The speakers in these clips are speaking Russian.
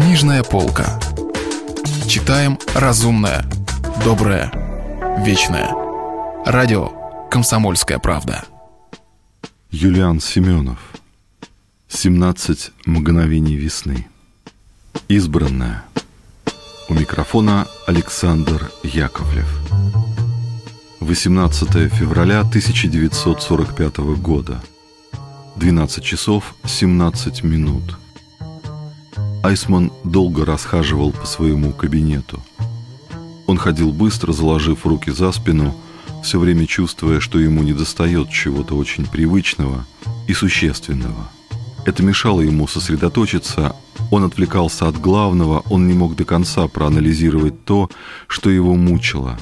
Книжная полка. Читаем разумное, доброе, вечное. Радио «Комсомольская правда». Юлиан Семенов. 17 мгновений весны. Избранная. У микрофона Александр Яковлев. 18 февраля 1945 года. 12 часов 17 минут. Айсман долго расхаживал по своему кабинету. Он ходил быстро, заложив руки за спину, все время чувствуя, что ему недостает чего-то очень привычного и существенного. Это мешало ему сосредоточиться, он отвлекался от главного, он не мог до конца проанализировать то, что его мучило.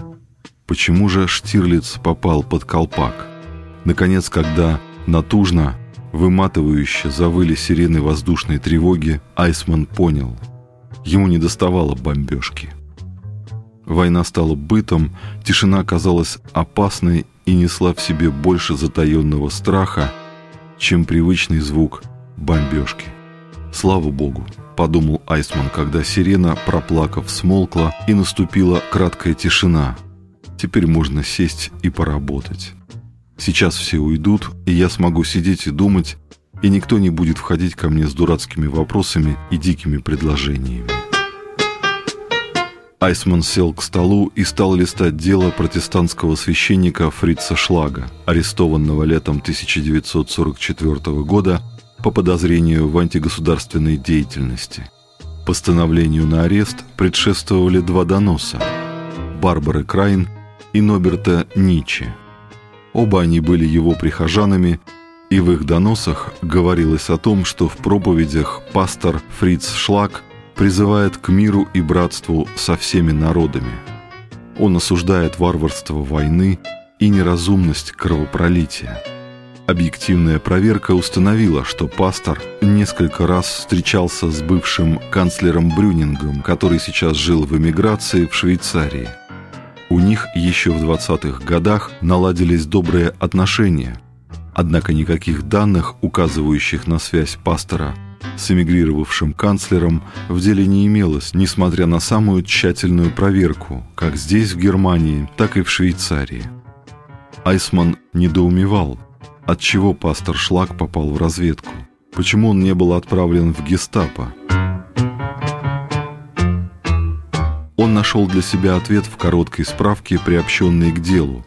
Почему же Штирлиц попал под колпак? Наконец, когда натужно Выматывающе завыли сирены воздушной тревоги, Айсман понял. Ему не доставало бомбежки. Война стала бытом, тишина казалась опасной и несла в себе больше затаенного страха, чем привычный звук бомбежки. «Слава Богу!» – подумал Айсман, когда сирена, проплакав, смолкла и наступила краткая тишина. «Теперь можно сесть и поработать». Сейчас все уйдут, и я смогу сидеть и думать, и никто не будет входить ко мне с дурацкими вопросами и дикими предложениями. Айсман сел к столу и стал листать дело протестантского священника Фрица Шлага, арестованного летом 1944 года по подозрению в антигосударственной деятельности. Постановлению на арест предшествовали два доноса – Барбары Крайн и Ноберта Ниче – Оба они были его прихожанами, и в их доносах говорилось о том, что в проповедях пастор Фриц Шлак призывает к миру и братству со всеми народами. Он осуждает варварство войны и неразумность кровопролития. Объективная проверка установила, что пастор несколько раз встречался с бывшим канцлером Брюнингом, который сейчас жил в эмиграции в Швейцарии – у них еще в 20-х годах наладились добрые отношения. Однако никаких данных, указывающих на связь пастора с эмигрировавшим канцлером, в деле не имелось, несмотря на самую тщательную проверку, как здесь, в Германии, так и в Швейцарии. Айсман недоумевал, отчего пастор Шлак попал в разведку, почему он не был отправлен в гестапо, он нашел для себя ответ в короткой справке, приобщенной к делу.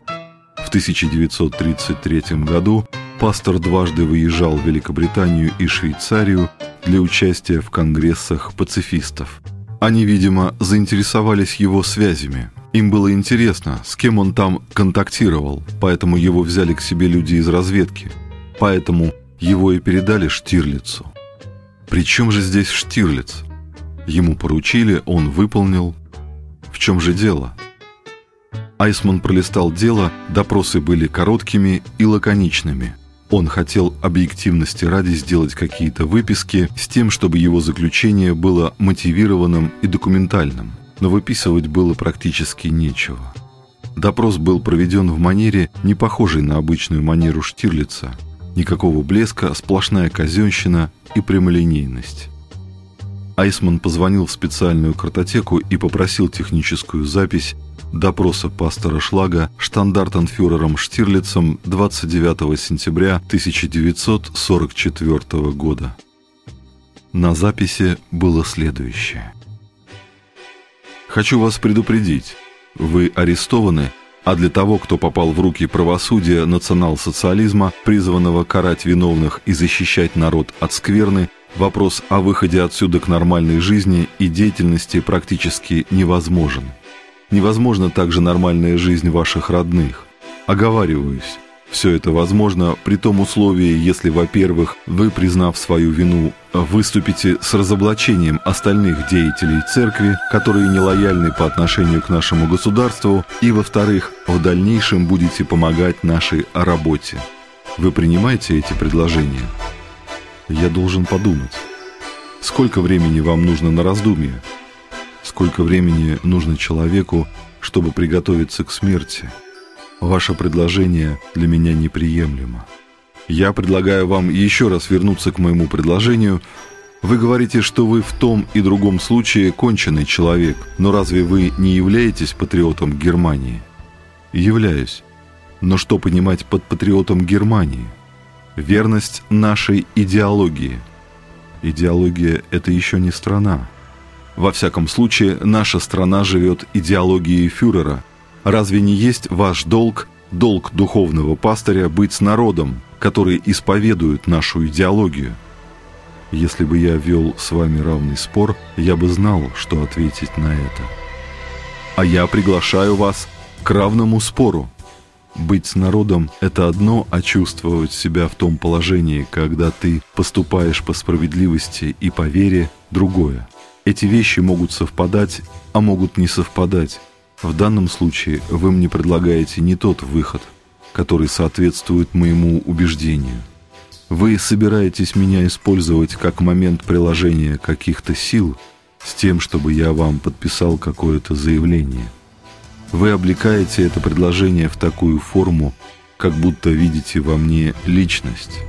В 1933 году пастор дважды выезжал в Великобританию и Швейцарию для участия в конгрессах пацифистов. Они, видимо, заинтересовались его связями. Им было интересно, с кем он там контактировал, поэтому его взяли к себе люди из разведки. Поэтому его и передали Штирлицу. При чем же здесь Штирлиц? Ему поручили, он выполнил, в чем же дело? Айсман пролистал дело, допросы были короткими и лаконичными. Он хотел объективности ради сделать какие-то выписки с тем, чтобы его заключение было мотивированным и документальным, но выписывать было практически нечего. Допрос был проведен в манере, не похожей на обычную манеру Штирлица. Никакого блеска, сплошная казенщина и прямолинейность. Айсман позвонил в специальную картотеку и попросил техническую запись допроса пастора Шлага штандартенфюрером Штирлицем 29 сентября 1944 года. На записи было следующее. «Хочу вас предупредить. Вы арестованы, а для того, кто попал в руки правосудия национал-социализма, призванного карать виновных и защищать народ от скверны, Вопрос о выходе отсюда к нормальной жизни и деятельности практически невозможен. Невозможна также нормальная жизнь ваших родных. Оговариваюсь, все это возможно при том условии, если, во-первых, вы, признав свою вину, выступите с разоблачением остальных деятелей церкви, которые нелояльны по отношению к нашему государству, и, во-вторых, в дальнейшем будете помогать нашей работе. Вы принимаете эти предложения? Я должен подумать. Сколько времени вам нужно на раздумье? Сколько времени нужно человеку, чтобы приготовиться к смерти? Ваше предложение для меня неприемлемо. Я предлагаю вам еще раз вернуться к моему предложению, Вы говорите, что вы в том и другом случае конченый человек, но разве вы не являетесь патриотом Германии? Являюсь. Но что понимать под патриотом Германии? Верность нашей идеологии. Идеология – это еще не страна. Во всяком случае, наша страна живет идеологией фюрера. Разве не есть ваш долг, долг духовного пастыря, быть с народом, который исповедует нашу идеологию – если бы я вел с вами равный спор, я бы знал, что ответить на это. А я приглашаю вас к равному спору. Быть с народом – это одно, а чувствовать себя в том положении, когда ты поступаешь по справедливости и по вере – другое. Эти вещи могут совпадать, а могут не совпадать. В данном случае вы мне предлагаете не тот выход, который соответствует моему убеждению. Вы собираетесь меня использовать как момент приложения каких-то сил с тем, чтобы я вам подписал какое-то заявление. Вы облекаете это предложение в такую форму, как будто видите во мне личность.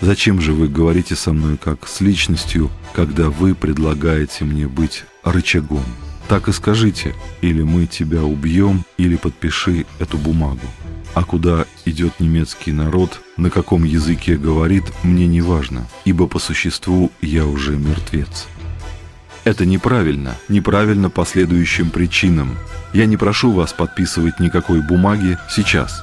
Зачем же вы говорите со мной как с личностью, когда вы предлагаете мне быть рычагом? Так и скажите, или мы тебя убьем, или подпиши эту бумагу. А куда идет немецкий народ, на каком языке говорит, мне не важно, ибо по существу я уже мертвец. Это неправильно, неправильно по следующим причинам. Я не прошу вас подписывать никакой бумаги сейчас.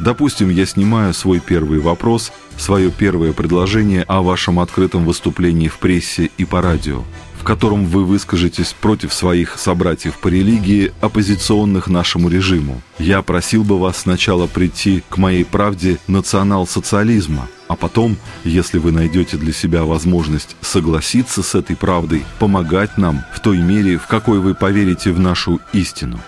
Допустим, я снимаю свой первый вопрос, свое первое предложение о вашем открытом выступлении в прессе и по радио в котором вы выскажетесь против своих собратьев по религии, оппозиционных нашему режиму. Я просил бы вас сначала прийти к моей правде национал-социализма, а потом, если вы найдете для себя возможность согласиться с этой правдой, помогать нам в той мере, в какой вы поверите в нашу истину.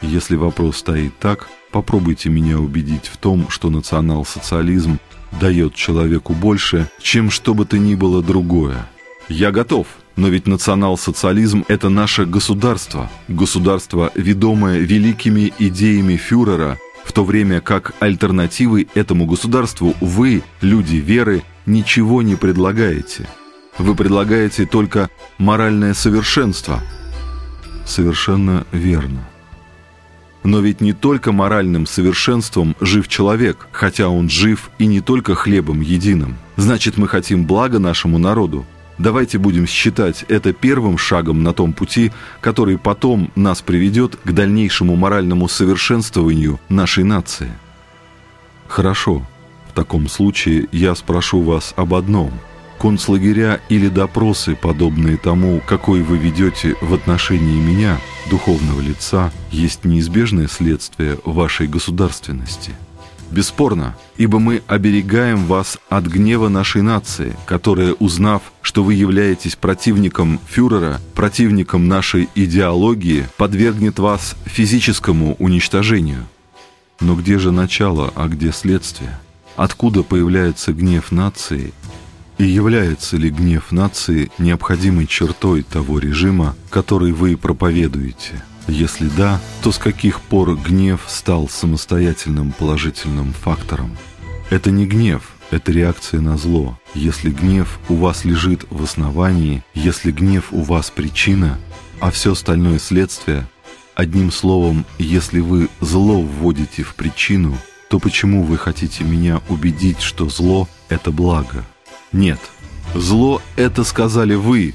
Если вопрос стоит так, попробуйте меня убедить в том, что национал-социализм дает человеку больше, чем что бы то ни было другое. Я готов. Но ведь национал-социализм – это наше государство. Государство, ведомое великими идеями фюрера, в то время как альтернативы этому государству вы, люди веры, ничего не предлагаете. Вы предлагаете только моральное совершенство. Совершенно верно. Но ведь не только моральным совершенством жив человек, хотя он жив и не только хлебом единым. Значит, мы хотим блага нашему народу, Давайте будем считать это первым шагом на том пути, который потом нас приведет к дальнейшему моральному совершенствованию нашей нации. Хорошо. В таком случае я спрошу вас об одном. Концлагеря или допросы, подобные тому, какой вы ведете в отношении меня, духовного лица, есть неизбежное следствие вашей государственности – Бесспорно, ибо мы оберегаем вас от гнева нашей нации, которая, узнав, что вы являетесь противником фюрера, противником нашей идеологии, подвергнет вас физическому уничтожению. Но где же начало, а где следствие? Откуда появляется гнев нации и является ли гнев нации необходимой чертой того режима, который вы проповедуете? Если да, то с каких пор гнев стал самостоятельным положительным фактором? Это не гнев, это реакция на зло. Если гнев у вас лежит в основании, если гнев у вас причина, а все остальное следствие, одним словом, если вы зло вводите в причину, то почему вы хотите меня убедить, что зло – это благо? Нет, зло – это сказали вы,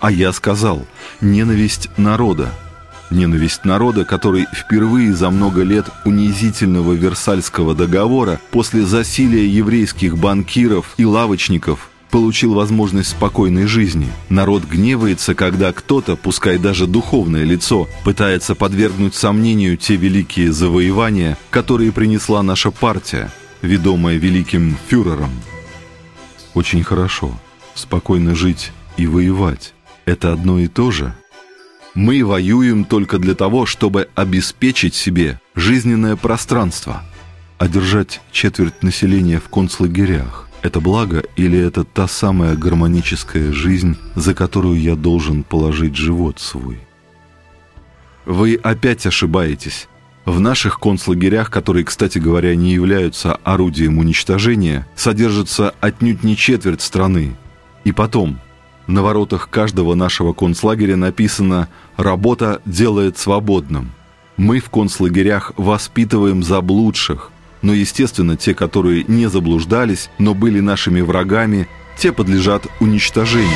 а я сказал – ненависть народа – Ненависть народа, который впервые за много лет унизительного Версальского договора после засилия еврейских банкиров и лавочников получил возможность спокойной жизни. Народ гневается, когда кто-то, пускай даже духовное лицо, пытается подвергнуть сомнению те великие завоевания, которые принесла наша партия, ведомая великим фюрером. Очень хорошо. Спокойно жить и воевать – это одно и то же – мы воюем только для того, чтобы обеспечить себе жизненное пространство. А держать четверть населения в концлагерях – это благо или это та самая гармоническая жизнь, за которую я должен положить живот свой? Вы опять ошибаетесь. В наших концлагерях, которые, кстати говоря, не являются орудием уничтожения, содержится отнюдь не четверть страны, И потом, на воротах каждого нашего концлагеря написано «Работа делает свободным». Мы в концлагерях воспитываем заблудших, но, естественно, те, которые не заблуждались, но были нашими врагами, те подлежат уничтожению.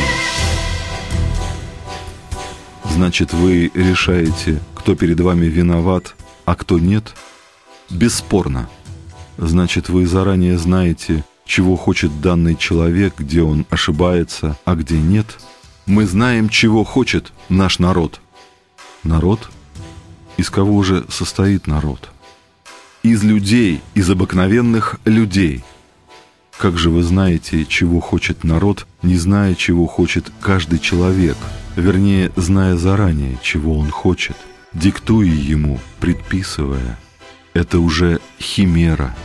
Значит, вы решаете, кто перед вами виноват, а кто нет? Бесспорно. Значит, вы заранее знаете, чего хочет данный человек, где он ошибается, а где нет. Мы знаем, чего хочет наш народ. Народ? Из кого же состоит народ? Из людей, из обыкновенных людей. Как же вы знаете, чего хочет народ, не зная, чего хочет каждый человек, вернее, зная заранее, чего он хочет, диктуя ему, предписывая? Это уже химера.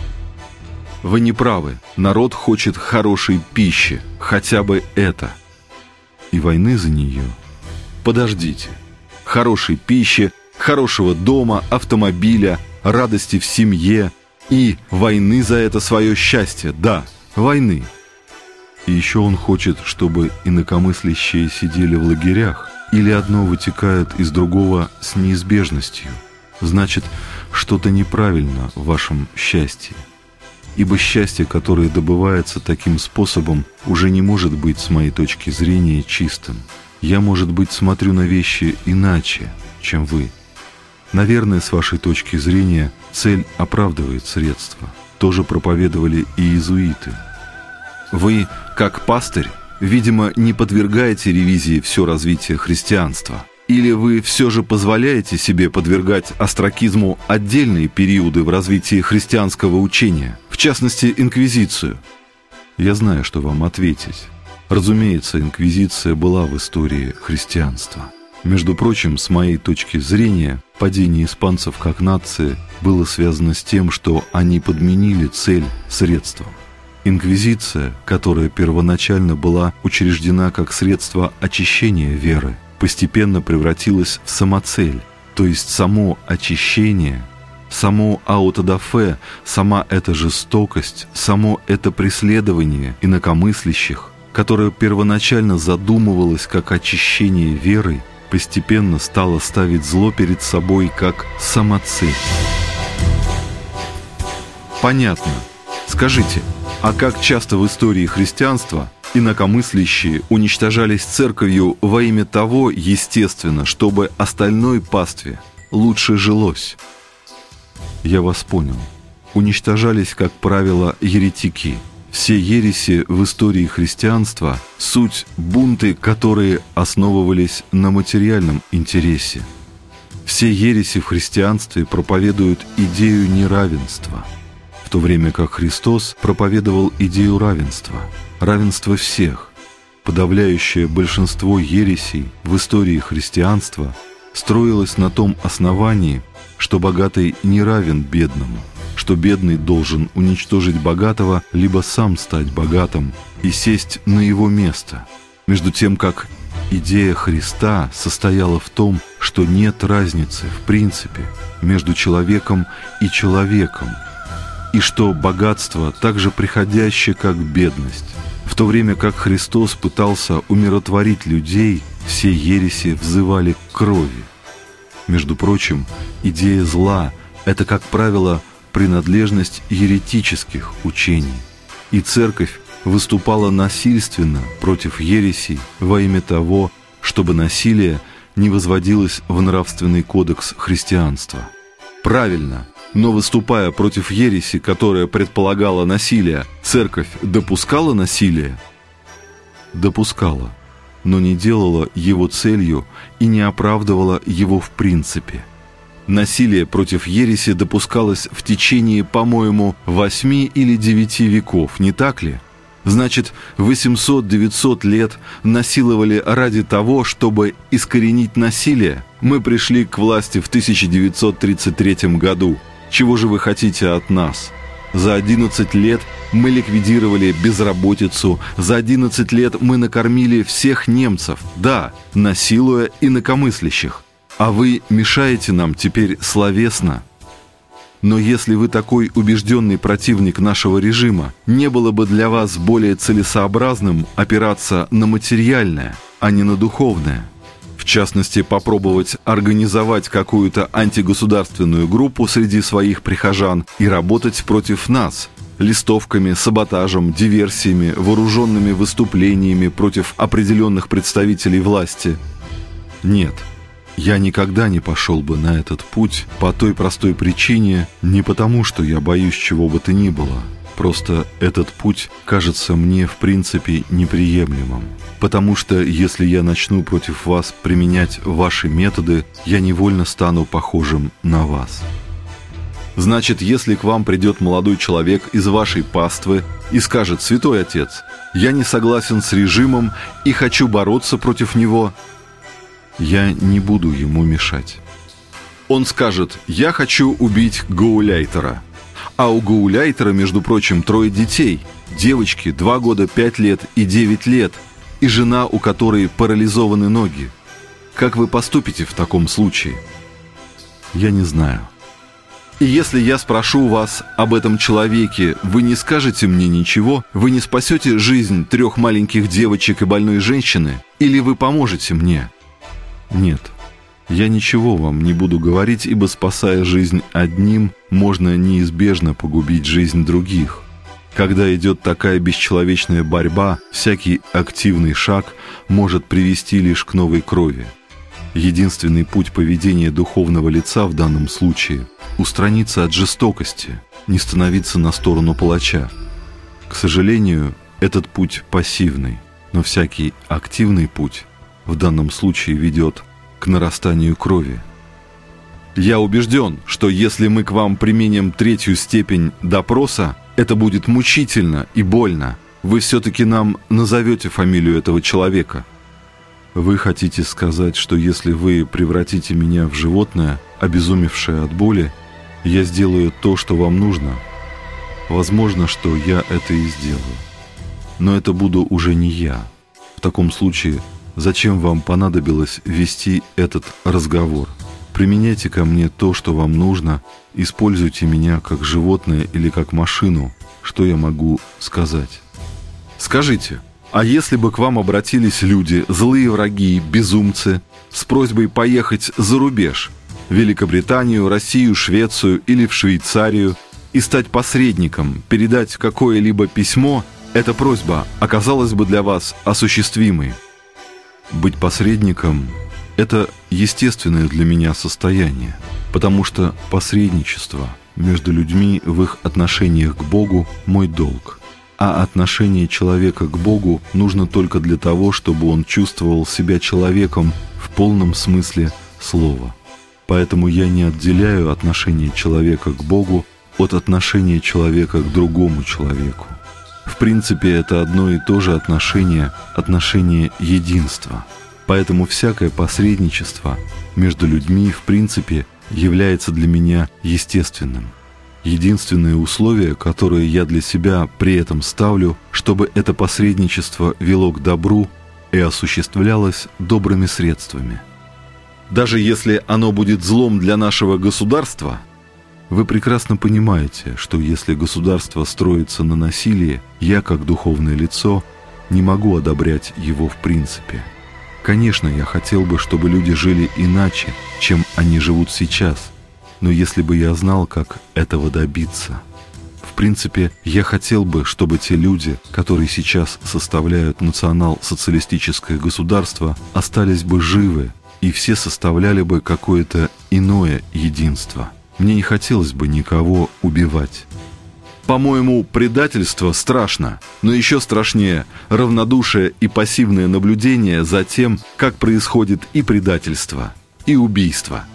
Вы не правы. Народ хочет хорошей пищи, хотя бы это. И войны за нее. Подождите. Хорошей пищи, хорошего дома, автомобиля, радости в семье и войны за это свое счастье. Да, войны. И еще он хочет, чтобы инакомыслящие сидели в лагерях, или одно вытекает из другого с неизбежностью. Значит, что-то неправильно в вашем счастье. Ибо счастье, которое добывается таким способом, уже не может быть, с моей точки зрения, чистым. Я, может быть, смотрю на вещи иначе, чем вы. Наверное, с вашей точки зрения, цель оправдывает средства. Тоже проповедовали и иезуиты. Вы, как пастырь, видимо, не подвергаете ревизии все развитие христианства – или вы все же позволяете себе подвергать астракизму отдельные периоды в развитии христианского учения, в частности, инквизицию? Я знаю, что вам ответить. Разумеется, инквизиция была в истории христианства. Между прочим, с моей точки зрения, падение испанцев как нации было связано с тем, что они подменили цель средством. Инквизиция, которая первоначально была учреждена как средство очищения веры, постепенно превратилась в самоцель, то есть само очищение, само аутодафе, сама эта жестокость, само это преследование инакомыслящих, которое первоначально задумывалось как очищение веры, постепенно стало ставить зло перед собой как самоцель. Понятно. Скажите, а как часто в истории христианства Инакомыслящие уничтожались церковью во имя того, естественно, чтобы остальной пастве лучше жилось. Я вас понял. Уничтожались, как правило, еретики. Все ереси в истории христианства – суть бунты, которые основывались на материальном интересе. Все ереси в христианстве проповедуют идею неравенства, в то время как Христос проповедовал идею равенства – равенство всех. Подавляющее большинство ересей в истории христианства строилось на том основании, что богатый не равен бедному, что бедный должен уничтожить богатого, либо сам стать богатым и сесть на его место, между тем как идея Христа состояла в том, что нет разницы в принципе между человеком и человеком, и что богатство так же приходящее, как бедность, в то время как Христос пытался умиротворить людей, все ереси взывали к крови. Между прочим, идея зла – это, как правило, принадлежность еретических учений. И церковь выступала насильственно против ересей во имя того, чтобы насилие не возводилось в нравственный кодекс христианства. Правильно, но выступая против ереси, которая предполагала насилие, церковь допускала насилие? Допускала, но не делала его целью и не оправдывала его в принципе. Насилие против ереси допускалось в течение, по-моему, восьми или девяти веков, не так ли? Значит, 800-900 лет насиловали ради того, чтобы искоренить насилие. Мы пришли к власти в 1933 году – чего же вы хотите от нас? За 11 лет мы ликвидировали безработицу, за 11 лет мы накормили всех немцев, да, насилуя инакомыслящих. А вы мешаете нам теперь словесно. Но если вы такой убежденный противник нашего режима, не было бы для вас более целесообразным опираться на материальное, а не на духовное. В частности, попробовать организовать какую-то антигосударственную группу среди своих прихожан и работать против нас – листовками, саботажем, диверсиями, вооруженными выступлениями против определенных представителей власти. Нет – я никогда не пошел бы на этот путь по той простой причине, не потому, что я боюсь чего бы то ни было. Просто этот путь кажется мне в принципе неприемлемым. Потому что если я начну против вас применять ваши методы, я невольно стану похожим на вас. Значит, если к вам придет молодой человек из вашей паствы и скажет «Святой Отец, я не согласен с режимом и хочу бороться против него», я не буду ему мешать. Он скажет «Я хочу убить Гауляйтера». А у Гауляйтера, между прочим, трое детей. Девочки, два года, пять лет и девять лет. И жена, у которой парализованы ноги. Как вы поступите в таком случае? Я не знаю. И если я спрошу вас об этом человеке, вы не скажете мне ничего, вы не спасете жизнь трех маленьких девочек и больной женщины, или вы поможете мне? Нет, я ничего вам не буду говорить, ибо спасая жизнь одним, можно неизбежно погубить жизнь других. Когда идет такая бесчеловечная борьба, всякий активный шаг может привести лишь к новой крови. Единственный путь поведения духовного лица в данном случае – устраниться от жестокости, не становиться на сторону палача. К сожалению, этот путь пассивный, но всякий активный путь в данном случае ведет к нарастанию крови. Я убежден, что если мы к вам применим третью степень допроса, это будет мучительно и больно. Вы все-таки нам назовете фамилию этого человека. Вы хотите сказать, что если вы превратите меня в животное, обезумевшее от боли, я сделаю то, что вам нужно? Возможно, что я это и сделаю. Но это буду уже не я. В таком случае Зачем вам понадобилось вести этот разговор? Применяйте ко мне то, что вам нужно, используйте меня как животное или как машину. Что я могу сказать? Скажите, а если бы к вам обратились люди, злые враги, безумцы, с просьбой поехать за рубеж, в Великобританию, Россию, Швецию или в Швейцарию, и стать посредником, передать какое-либо письмо, эта просьба оказалась бы для вас осуществимой – быть посредником – это естественное для меня состояние, потому что посредничество между людьми в их отношениях к Богу – мой долг. А отношение человека к Богу нужно только для того, чтобы он чувствовал себя человеком в полном смысле слова. Поэтому я не отделяю отношение человека к Богу от отношения человека к другому человеку. В принципе, это одно и то же отношение, отношение единства. Поэтому всякое посредничество между людьми, в принципе, является для меня естественным. Единственное условие, которое я для себя при этом ставлю, чтобы это посредничество вело к добру и осуществлялось добрыми средствами. Даже если оно будет злом для нашего государства – вы прекрасно понимаете, что если государство строится на насилии, я, как духовное лицо, не могу одобрять его в принципе. Конечно, я хотел бы, чтобы люди жили иначе, чем они живут сейчас, но если бы я знал, как этого добиться... В принципе, я хотел бы, чтобы те люди, которые сейчас составляют национал-социалистическое государство, остались бы живы, и все составляли бы какое-то иное единство – мне не хотелось бы никого убивать. По-моему, предательство страшно, но еще страшнее равнодушие и пассивное наблюдение за тем, как происходит и предательство, и убийство.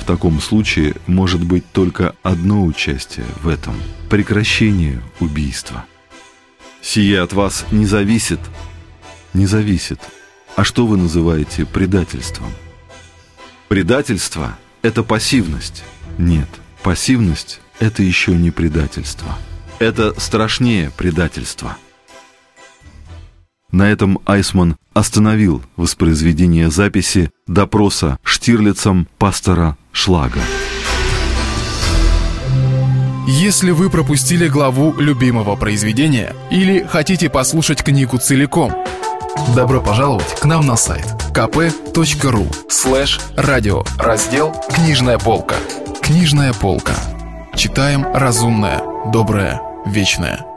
В таком случае может быть только одно участие в этом – прекращение убийства. Сие от вас не зависит? Не зависит. А что вы называете предательством? Предательство – это пассивность. Нет, пассивность – это еще не предательство. Это страшнее предательства. На этом Айсман остановил воспроизведение записи допроса Штирлицем пастора Шлага. Если вы пропустили главу любимого произведения или хотите послушать книгу целиком, добро пожаловать к нам на сайт kp.ru слэш радио раздел «Книжная полка». Книжная полка. Читаем разумное, доброе, вечное.